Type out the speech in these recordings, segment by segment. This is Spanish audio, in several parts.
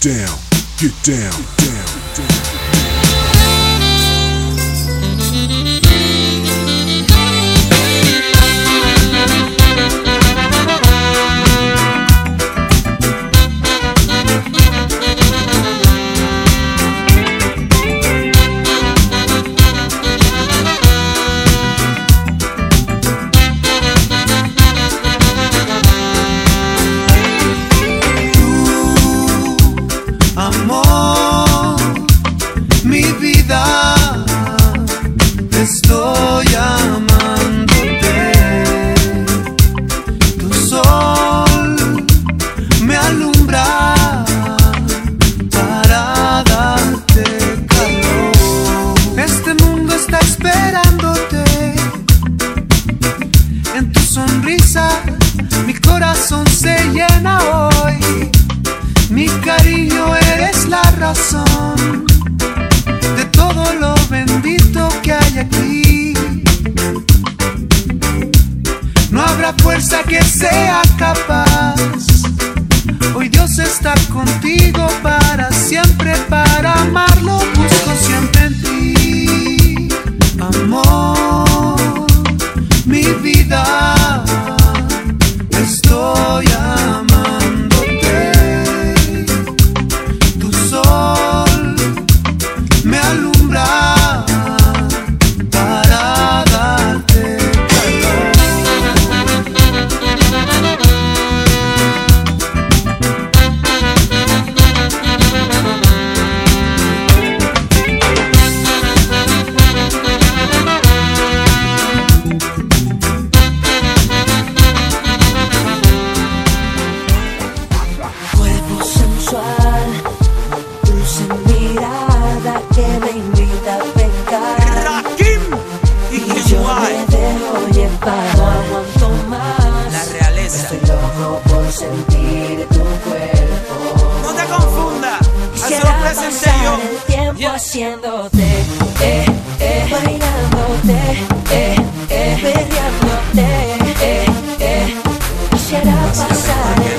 down, get down, down, down. corazón se llena hoy. Mi cariño eres la razón de todo lo bendito que hay aquí. No habrá fuerza que sea capaz. Hoy Dios está contigo para siempre, para amarlo busco siempre en ti. Eh, eh, eh, quisiera pasar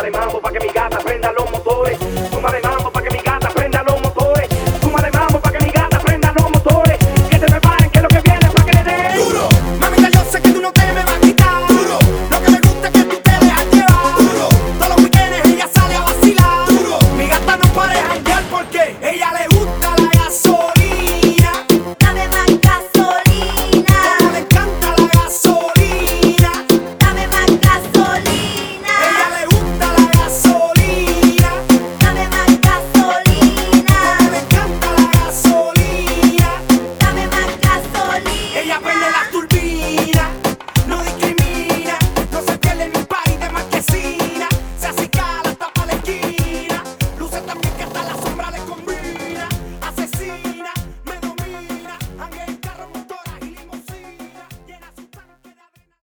para el mambo, para que mi